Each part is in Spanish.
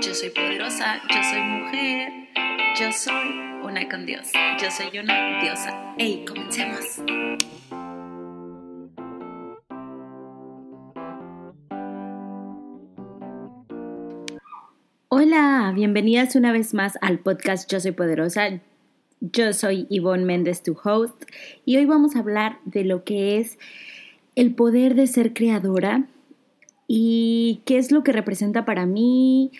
Yo soy poderosa, yo soy mujer, yo soy una con Dios, yo soy una diosa. ¡Ey, comencemos! Hola, bienvenidas una vez más al podcast Yo Soy Poderosa. Yo soy Yvonne Méndez, tu host, y hoy vamos a hablar de lo que es el poder de ser creadora y qué es lo que representa para mí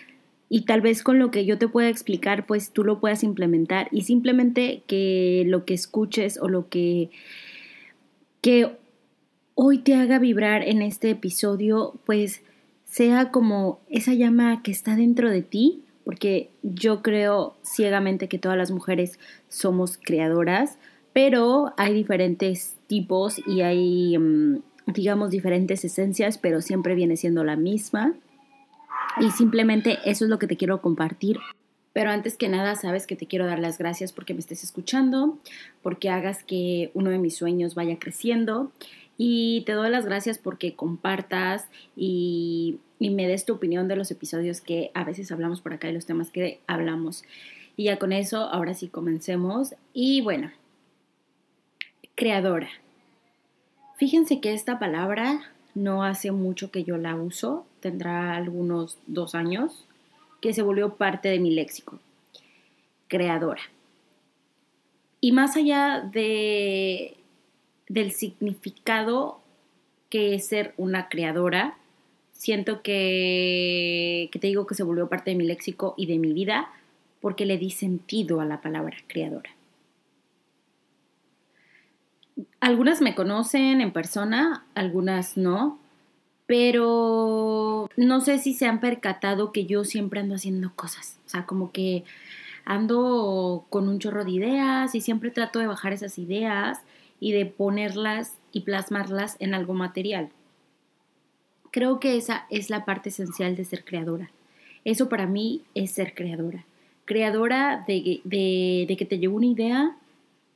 y tal vez con lo que yo te pueda explicar, pues tú lo puedas implementar y simplemente que lo que escuches o lo que, que hoy te haga vibrar en este episodio, pues sea como esa llama que está dentro de ti, porque yo creo ciegamente que todas las mujeres somos creadoras, pero hay diferentes tipos y hay mm, digamos, diferentes esencias, pero siempre viene siendo la misma. Y simplemente eso es lo que te quiero compartir. Pero antes que nada, sabes que te quiero dar las gracias porque me estés escuchando, porque hagas que uno de mis sueños vaya creciendo. Y te doy las gracias porque compartas y, y me des tu opinión de los episodios que a veces hablamos por acá y los temas que hablamos. Y ya con eso, ahora sí comencemos. Y bueno, creadora. Fíjense que esta palabra no hace mucho que yo la uso, tendrá algunos dos años, que se volvió parte de mi léxico. Creadora. Y más allá de, del significado que es ser una creadora, siento que, que te digo que se volvió parte de mi léxico y de mi vida porque le di sentido a la palabra creadora. Algunas me conocen en persona, algunas no, pero no sé si se han percatado que yo siempre ando haciendo cosas, o sea, como que ando con un chorro de ideas y siempre trato de bajar esas ideas y de ponerlas y plasmarlas en algo material. Creo que esa es la parte esencial de ser creadora. Eso para mí es ser creadora. Creadora de, que te llegó una idea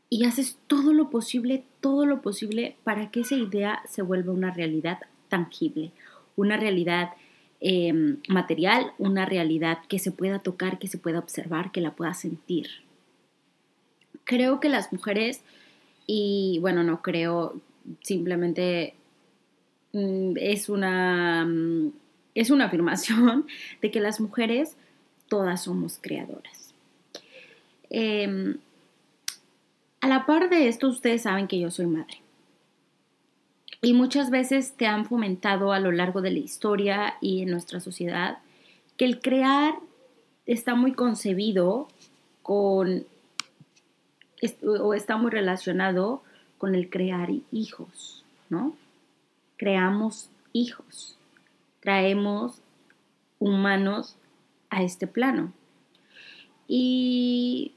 y haces todo lo posible, todo lo posible para que esa idea se vuelva una realidad tangible, una realidad em, material, una realidad que se pueda tocar, que se pueda observar, que la pueda sentir. Creo que las mujeres, y bueno, no creo, simplemente mm, es una, mm, es una afirmación de que las mujeres todas somos creadoras. Em, a la par de esto, ustedes saben que yo soy madre. Y muchas veces te han fomentado a lo largo de la historia y en nuestra sociedad que el crear está muy concebido con o está muy relacionado con el crear hijos, ¿no? Creamos hijos, traemos humanos a este plano. Y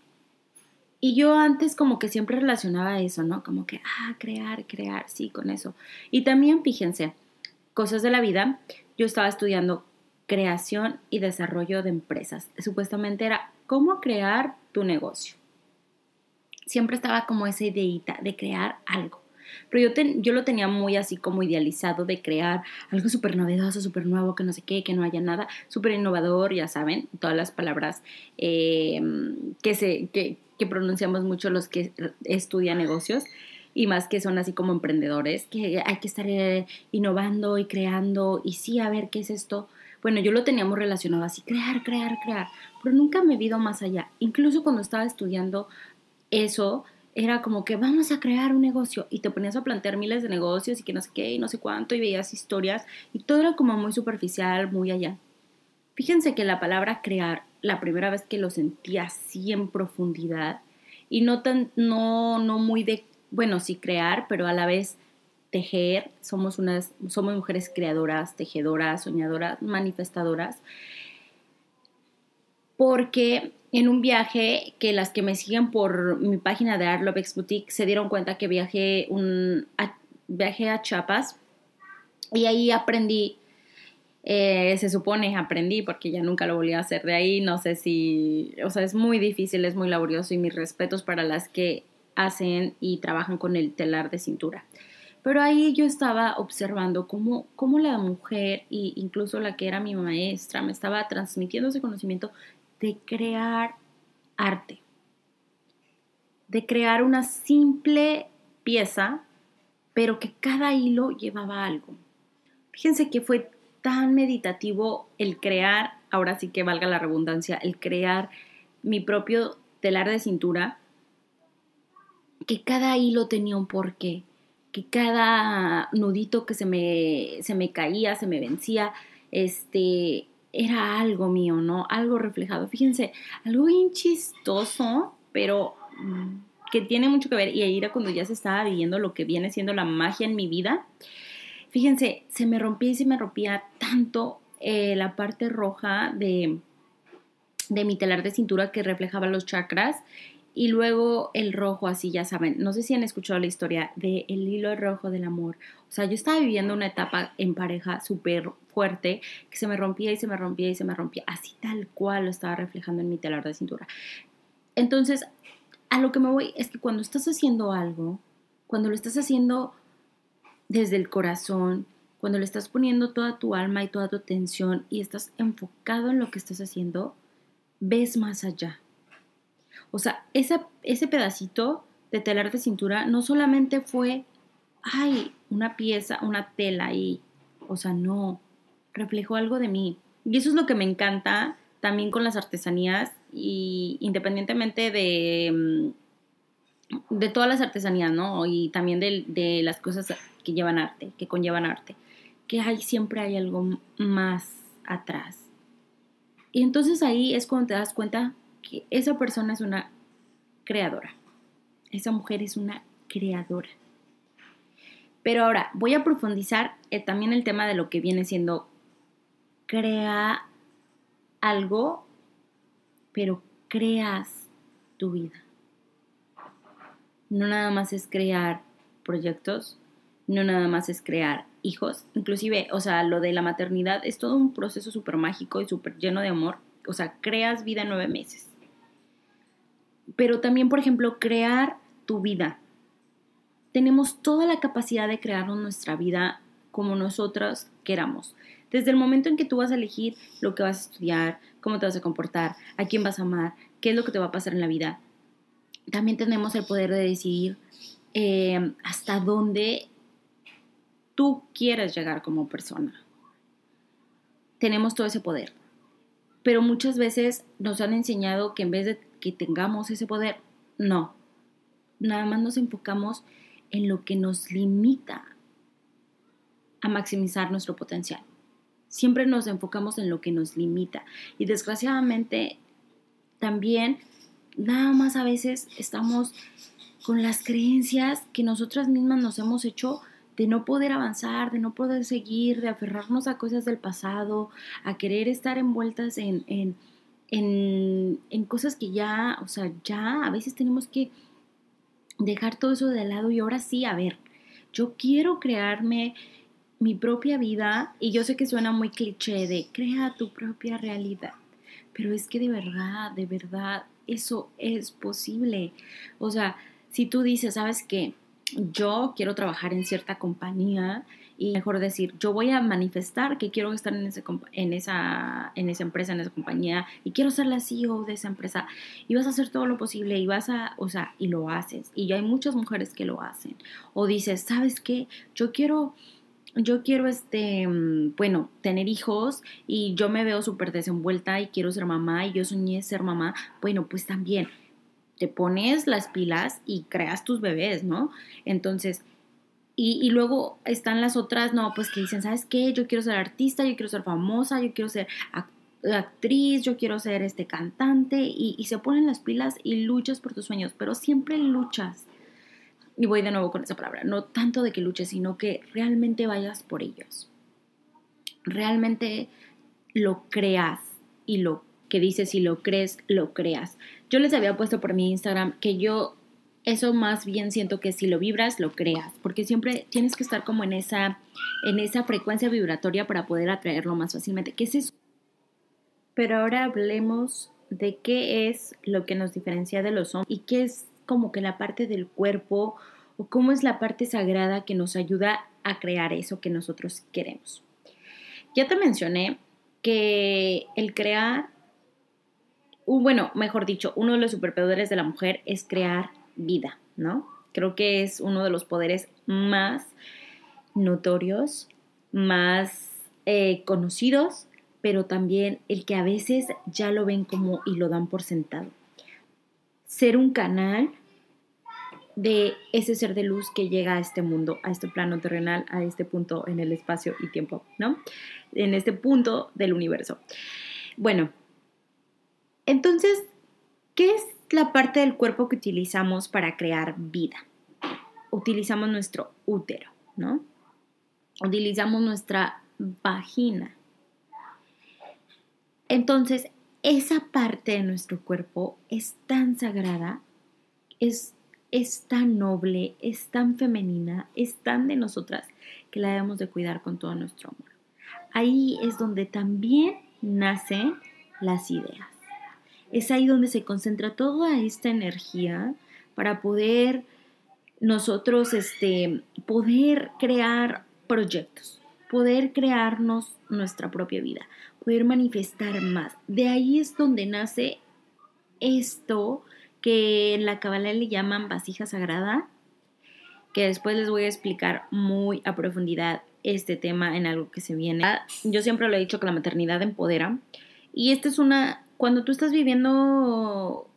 y yo antes como que siempre relacionaba eso, ¿no? Como que, ah, crear, crear, sí, con eso. Y también, fíjense, cosas de la vida, yo estaba estudiando creación y desarrollo de empresas. Supuestamente era cómo crear tu negocio. Siempre estaba como esa ideita de crear algo. Pero yo, yo lo tenía muy así como idealizado de crear algo súper novedoso, súper nuevo, que no sé qué, que no haya nada, súper innovador, ya saben, todas las palabras eh, que, se, que, que pronunciamos mucho los que estudian negocios y más que son así como emprendedores, que hay que estar eh, innovando y creando y sí, a ver, ¿qué es esto? Bueno, yo lo teníamos relacionado así, crear, crear, crear, pero nunca me he ido más allá. Incluso cuando estaba estudiando eso, era como que vamos a crear un negocio y te ponías a plantear miles de negocios y que no sé qué y no sé cuánto y veías historias y todo era como muy superficial, muy allá. Fíjense que la palabra crear, la primera vez que lo sentí así en profundidad y no tan, no, no muy de, bueno, sí crear, pero a la vez tejer, somos unas, somos mujeres creadoras, tejedoras, soñadoras, manifestadoras, porque en un viaje que las que me siguen por mi página de Art Love Boutique se dieron cuenta que viajé, un, viajé a Chiapas y ahí aprendí, eh, se supone aprendí porque ya nunca lo volví a hacer de ahí, no sé si, o sea, es muy difícil, es muy laborioso y mis respetos para las que hacen y trabajan con el telar de cintura. Pero ahí yo estaba observando cómo, cómo la mujer, e incluso la que era mi maestra, me estaba transmitiendo ese conocimiento de crear arte, de crear una simple pieza, pero que cada hilo llevaba algo. Fíjense que fue tan meditativo el crear, ahora sí que valga la redundancia, el crear mi propio telar de cintura, que cada hilo tenía un porqué, que cada nudito que se me, se me caía, se me vencía, este, era algo mío, ¿no? Algo reflejado. Fíjense, algo bien chistoso, pero mm, que tiene mucho que ver, y ahí era cuando ya se estaba viviendo lo que viene siendo la magia en mi vida. Fíjense, se me rompía y se me rompía tanto eh, la parte roja de, de mi telar de cintura que reflejaba los chakras y luego el rojo, así ya saben, no sé si han escuchado la historia de el hilo rojo del amor. O sea, yo estaba viviendo una etapa en pareja súper fuerte que se me rompía y se me rompía y se me rompía, así tal cual lo estaba reflejando en mi telar de cintura. Entonces, a lo que me voy es que cuando estás haciendo algo, cuando lo estás haciendo desde el corazón, cuando le estás poniendo toda tu alma y toda tu atención y estás enfocado en lo que estás haciendo, ves más allá o sea, ese pedacito de telar de cintura no solamente fue, ay, una pieza, una tela y, o sea, no, reflejó algo de mí. Y eso es lo que me encanta también con las artesanías y independientemente de, mm, de todas las artesanías, ¿no? Y también de, las cosas que llevan arte, que conllevan arte, que hay, siempre hay algo más atrás. Y entonces ahí es cuando te das cuenta que esa persona es una creadora. Esa mujer es una creadora. Pero ahora voy a profundizar eh, también el tema de lo que viene siendo crea algo, pero creas tu vida. No nada más es crear proyectos, no nada más es crear hijos, inclusive, o sea, lo de la maternidad es todo un proceso súper mágico y súper lleno de amor, o sea, creas vida en nueve meses pero también, por ejemplo, crear tu vida. Tenemos toda la capacidad de crear nuestra vida como nosotros queramos. Desde el momento en que tú vas a elegir lo que vas a estudiar, cómo te vas a comportar, a quién vas a amar, qué es lo que te va a pasar en la vida, también tenemos el poder de decidir eh, hasta dónde tú quieres llegar como persona. Tenemos todo ese poder. Pero muchas veces nos han enseñado que en vez de que tengamos ese poder, no. Nada más nos enfocamos en lo que nos limita a maximizar nuestro potencial. Siempre nos enfocamos en lo que nos limita. Y desgraciadamente también nada más a veces estamos con las creencias que nosotras mismas nos hemos hecho de no poder avanzar, de no poder seguir, de aferrarnos a cosas del pasado, a querer estar envueltas en, en en, cosas que ya, o sea, ya a veces tenemos que dejar todo eso de lado y ahora sí, a ver, yo quiero crearme mi propia vida y yo sé que suena muy cliché de crea tu propia realidad, pero es que de verdad, de verdad, eso es posible. O sea, si tú dices, sabes que yo quiero trabajar en cierta compañía y mejor decir, yo voy a manifestar que quiero estar en, ese, en, esa, en esa empresa, en esa compañía y quiero ser la CEO de esa empresa y vas a hacer todo lo posible y vas a, o sea, y lo haces. Y hay muchas mujeres que lo hacen. O dices, ¿sabes qué? Yo quiero yo quiero, este, mm, bueno, tener hijos y yo me veo súper desenvuelta y quiero ser mamá y yo soñé ser mamá, bueno, pues también te pones las pilas y creas tus bebés, ¿no? Entonces, y, luego están las otras, no, pues que dicen, ¿sabes qué? Yo quiero ser artista, yo quiero ser famosa, yo quiero ser actriz, yo quiero ser este cantante y, y, se ponen las pilas y luchas por tus sueños, pero siempre luchas. Y voy de nuevo con esa palabra, no tanto de que luches, sino que realmente vayas por ellos. Realmente lo creas y lo que dices, si lo crees, lo creas. Yo les había puesto por mi Instagram que yo eso más bien siento que si lo vibras, lo creas, porque siempre tienes que estar como en esa, en esa frecuencia vibratoria para poder atraerlo más fácilmente. ¿Qué es eso? Pero ahora hablemos de qué es lo que nos diferencia de los hombres y qué es como que la parte del cuerpo o cómo es la parte sagrada que nos ayuda a crear eso que nosotros queremos. Ya te mencioné que el crear, bueno, mejor dicho, uno de los superpoderes de la mujer es crear vida, ¿no? Creo que es uno de los poderes más notorios, más eh, conocidos, pero también el que a veces ya lo ven como y lo dan por sentado. Ser un canal de ese ser de luz que llega a este mundo, a este plano terrenal, a este punto en el espacio y tiempo, ¿no? En este punto del universo. Bueno, entonces, ¿qué es la parte del cuerpo que utilizamos para crear vida? Utilizamos nuestro útero, ¿no? Utilizamos nuestra vagina. Entonces, esa parte de nuestro cuerpo es tan sagrada, es es tan noble, es tan femenina, es tan de nosotras que la debemos de cuidar con todo nuestro amor. Ahí es donde también nacen las ideas. Es ahí donde se concentra toda esta energía para poder nosotros este, poder crear proyectos, poder crearnos nuestra propia vida, poder manifestar más. De ahí es donde nace esto que en la Kabbalah le llaman vasija sagrada, que después les voy a explicar muy a profundidad este tema en algo que se viene. Yo siempre lo he dicho que la maternidad empodera. Y esta es una, cuando tú estás viviendo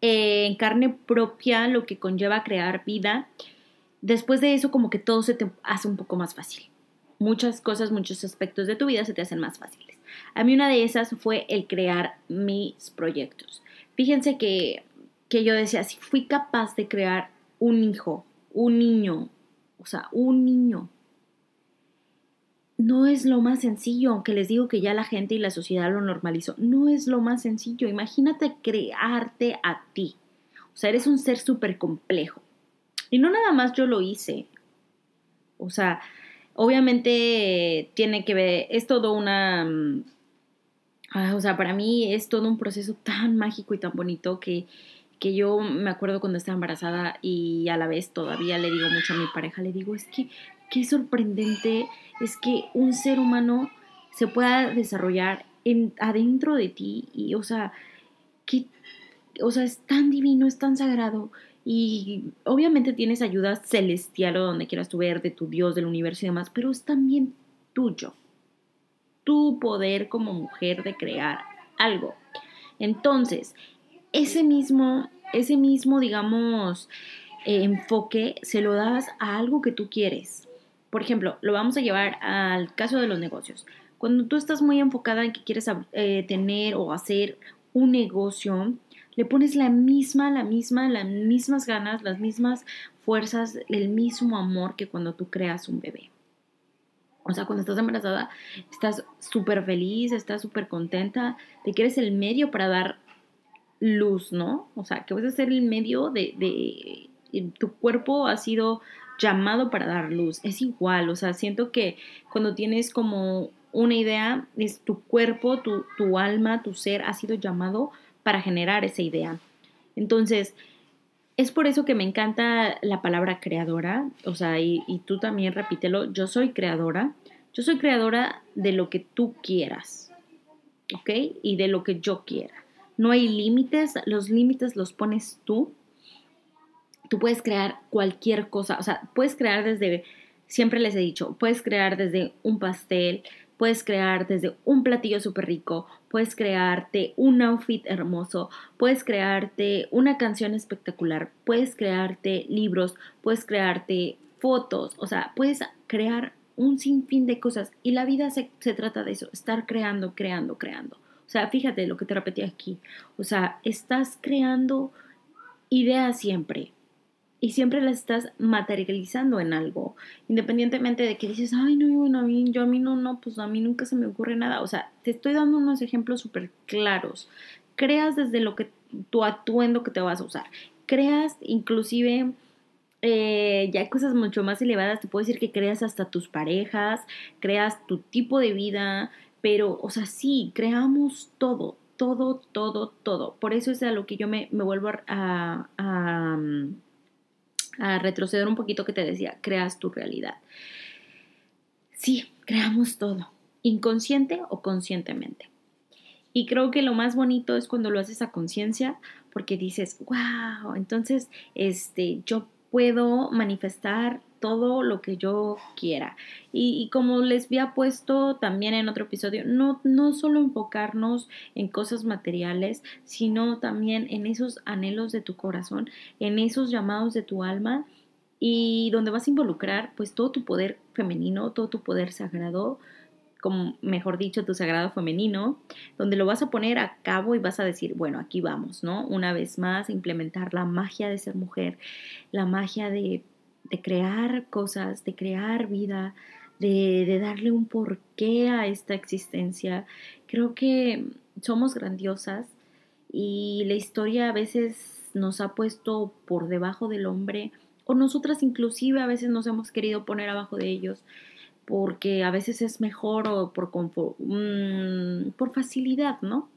eh, en carne propia lo que conlleva crear vida, después de eso como que todo se te hace un poco más fácil. Muchas cosas, muchos aspectos de tu vida se te hacen más fáciles. A mí una de esas fue el crear mis proyectos. Fíjense que, yo decía, si fui capaz de crear un hijo, un niño, o sea, un niño, no es lo más sencillo, aunque les digo que ya la gente y la sociedad lo normalizó, no es lo más sencillo. Imagínate crearte a ti. O sea, eres un ser súper complejo. Y no nada más yo lo hice. O sea, obviamente tiene que ver, es todo una mm, Ah, o sea, para mí es todo un proceso tan mágico y tan bonito que, que yo me acuerdo cuando estaba embarazada y a la vez todavía le digo mucho a mi pareja, le digo, es que qué sorprendente es que un ser humano se pueda desarrollar en, adentro de ti y, o sea, que, o sea, es tan divino, es tan sagrado y obviamente tienes ayuda celestial o donde quieras tú ver de tu Dios, del universo y demás, pero es también tuyo tu poder como mujer de crear algo. Entonces, ese mismo, ese mismo, digamos, eh, enfoque se lo das a algo que tú quieres. Por ejemplo, lo vamos a llevar al caso de los negocios. Cuando tú estás muy enfocada en que quieres eh, tener o hacer un negocio, le pones la misma, la misma, las mismas ganas, las mismas fuerzas, el mismo amor que cuando tú creas un bebé. O sea, cuando estás embarazada, estás súper feliz, estás súper contenta de que eres el medio para dar luz, ¿no? O sea, que vas a ser el medio de, de, tu cuerpo ha sido llamado para dar luz. Es igual, o sea, siento que cuando tienes como una idea, es tu cuerpo, tu, tu alma, tu ser ha sido llamado para generar esa idea. Entonces, es por eso que me encanta la palabra creadora, o sea, y, tú también repítelo, yo soy creadora, yo soy creadora de lo que tú quieras, ¿ok? Y de lo que yo quiera. No hay límites, los límites los pones tú. Tú puedes crear cualquier cosa, o sea, puedes crear desde, siempre les he dicho, puedes crear desde un pastel, puedes crear desde un platillo súper rico, puedes crearte un outfit hermoso, puedes crearte una canción espectacular, puedes crearte libros, puedes crearte fotos, o sea, puedes crear un sinfín de cosas y la vida se, se trata de eso, estar creando, creando, creando. O sea, fíjate lo que te repetí aquí, o sea, estás creando ideas siempre, y siempre las estás materializando en algo, independientemente de que dices, ay, no, bueno, a mí, yo a mí no, no, pues a mí nunca se me ocurre nada. O sea, te estoy dando unos ejemplos súper claros. Creas desde lo que tu atuendo que te vas a usar. Creas inclusive eh, ya cosas mucho más elevadas, te puedo decir que creas hasta tus parejas, creas tu tipo de vida, pero, o sea, sí, creamos todo, todo, todo, todo. Por eso es a lo que yo me, me vuelvo a a retroceder un poquito que te decía, creas tu realidad. Sí, creamos todo, inconsciente o conscientemente. Y creo que lo más bonito es cuando lo haces a conciencia, porque dices, wow, entonces este, yo puedo manifestar todo lo que yo quiera. Y, como les había puesto también en otro episodio, no, no solo enfocarnos en cosas materiales, sino también en esos anhelos de tu corazón, en esos llamados de tu alma y donde vas a involucrar pues todo tu poder femenino, todo tu poder sagrado, como mejor dicho, tu sagrado femenino, donde lo vas a poner a cabo y vas a decir, bueno, aquí vamos, ¿no? Una vez más, implementar la magia de ser mujer, la magia de, crear cosas, de crear vida, de, de darle un porqué a esta existencia. Creo que somos grandiosas y la historia a veces nos ha puesto por debajo del hombre o nosotras inclusive a veces nos hemos querido poner abajo de ellos porque a veces es mejor o por, mm, facilidad, ¿no?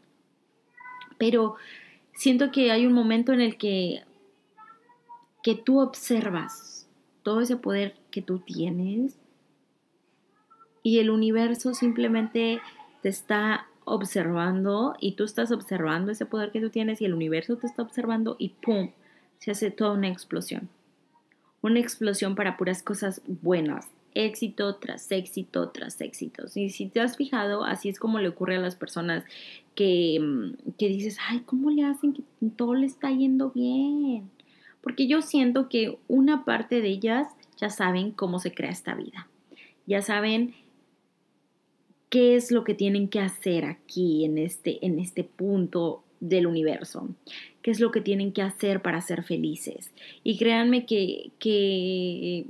Pero siento que hay un momento en el que, que tú observas todo ese poder que tú tienes y el universo simplemente te está observando y tú estás observando ese poder que tú tienes y el universo te está observando y ¡pum! Se hace toda una explosión. Una explosión para puras cosas buenas, éxito tras éxito tras éxito. Y si te has fijado, así es como le ocurre a las personas que, mm, que dices, ay, ¿cómo le hacen que todo le está yendo bien? Porque yo siento que una parte de ellas ya saben cómo se crea esta vida. Ya saben qué es lo que tienen que hacer aquí en este, en este punto del universo, qué es lo que tienen que hacer para ser felices. Y créanme que, que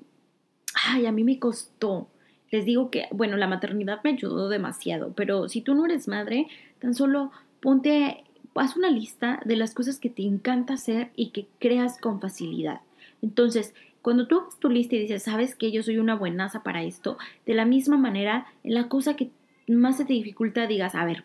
ay, a mí me costó. Les digo que, bueno, la maternidad me ayudó demasiado, pero si tú no eres madre, tan solo ponte, haz una lista de las cosas que te encanta hacer y que creas con facilidad. Entonces, cuando tú haces tu lista y dices, sabes que yo soy una buenaza para esto, de la misma manera, en la cosa que más se te dificulta, digas, a ver,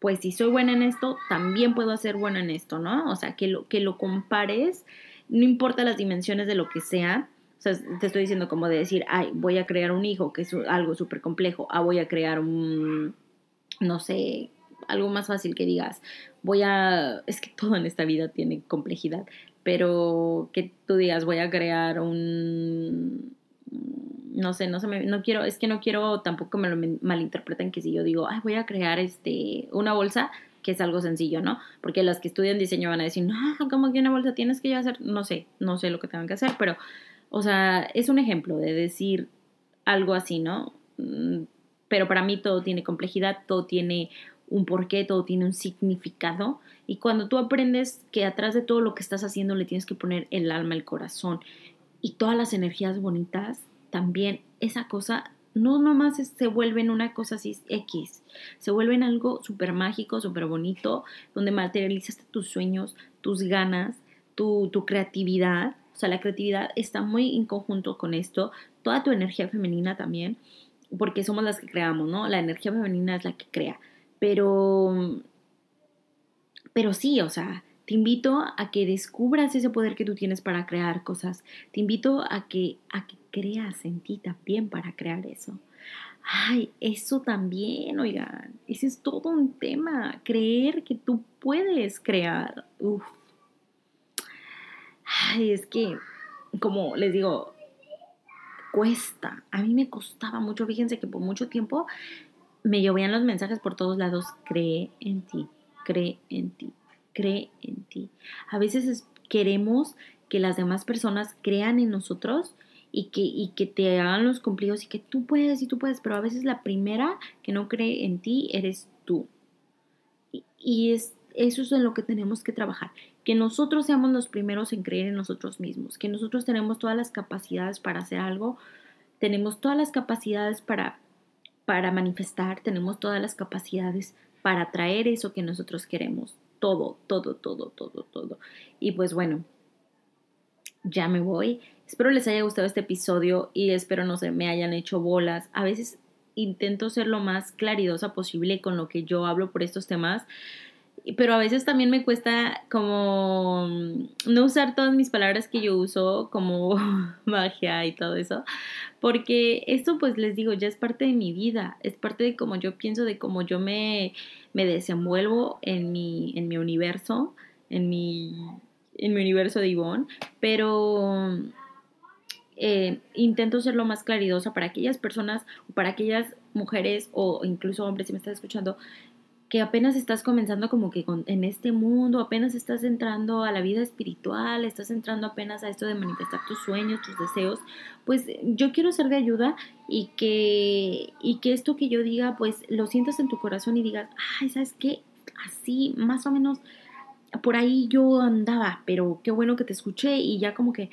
pues si soy buena en esto, también puedo ser buena en esto, ¿no? O sea, que lo, que lo compares, no importa las dimensiones de lo que sea, o sea, te estoy diciendo como de decir, ay, voy a crear un hijo, que es algo súper complejo, ah, voy a crear un, no sé, algo más fácil que digas, voy a, es que todo en esta vida tiene complejidad, pero que tú digas, voy a crear un, no sé, no sé, no quiero, es que no quiero tampoco me lo malinterpreten que si yo digo, ay, voy a crear este, una bolsa, que es algo sencillo, ¿no? Porque las que estudian diseño van a decir, no, ¿cómo que una bolsa tienes que yo hacer? No sé, no sé lo que tengan que hacer, pero o sea, es un ejemplo de decir algo así, ¿no? Mm, pero para mí todo tiene complejidad, todo tiene un porqué, todo tiene un significado. Y cuando tú aprendes que atrás de todo lo que estás haciendo le tienes que poner el alma, el corazón y todas las energías bonitas, también esa cosa no nomás se vuelven una cosa así X, se vuelven algo súper mágico, súper bonito, donde materializas tus sueños, tus ganas, tu, tu creatividad o sea, la creatividad está muy en conjunto con esto, toda tu energía femenina también, porque somos las que creamos, ¿no? La energía femenina es la que crea. Pero, pero sí, o sea, te invito a que descubras ese poder que tú tienes para crear cosas. Te invito a que, a que creas en ti también para crear eso. Ay, eso también, oigan, ese es todo un tema. Creer que tú puedes crear. Uf, Ay, es que, como les digo, cuesta. A mí me costaba mucho. Fíjense que por mucho tiempo me llovían los mensajes por todos lados. Cree en ti, cree en ti, cree en ti. A veces queremos que las demás personas crean en nosotros y que, y que te hagan los cumplidos y que tú puedes y tú puedes, pero a veces la primera que no cree en ti eres tú. Y, y es, eso es en lo que tenemos que trabajar que nosotros seamos los primeros en creer en nosotros mismos, que nosotros tenemos todas las capacidades para hacer algo, tenemos todas las capacidades para, para manifestar, tenemos todas las capacidades para traer eso que nosotros queremos, todo, todo, todo, todo, todo. Y pues bueno, ya me voy. Espero les haya gustado este episodio y espero no se me hayan hecho bolas. A veces intento ser lo más claridosa posible con lo que yo hablo por estos temas pero a veces también me cuesta como no usar todas mis palabras que yo uso, como magia y todo eso, porque esto pues les digo, ya es parte de mi vida, es parte de cómo yo pienso, de cómo yo me, me desenvuelvo en mi, en mi universo, en mi, en mi universo de Ivonne, pero eh, intento ser lo más claridosa para aquellas personas, para aquellas mujeres o incluso hombres, si me estás escuchando, que apenas estás comenzando como que en este mundo, apenas estás entrando a la vida espiritual, estás entrando apenas a esto de manifestar tus sueños, tus deseos, pues yo quiero ser de ayuda y que, y que esto que yo diga, pues lo sientas en tu corazón y digas, ay, ¿sabes qué? Así, más o menos, por ahí yo andaba, pero qué bueno que te escuché y ya como que,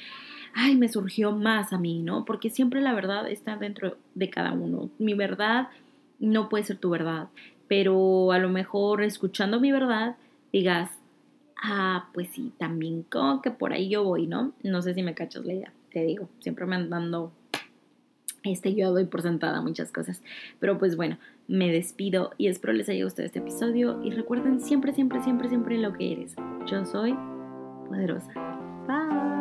ay, me surgió más a mí, ¿no? Porque siempre la verdad está dentro de cada uno. Mi verdad no puede ser tu verdad pero a lo mejor escuchando mi verdad digas, ah, pues sí, también como que por ahí yo voy, ¿no? No sé si me cachas la idea, te digo, siempre me andando, este, yo doy por sentada muchas cosas, pero pues bueno, me despido y espero les haya gustado este episodio y recuerden siempre, siempre, siempre, siempre lo que eres. Yo soy poderosa. Bye.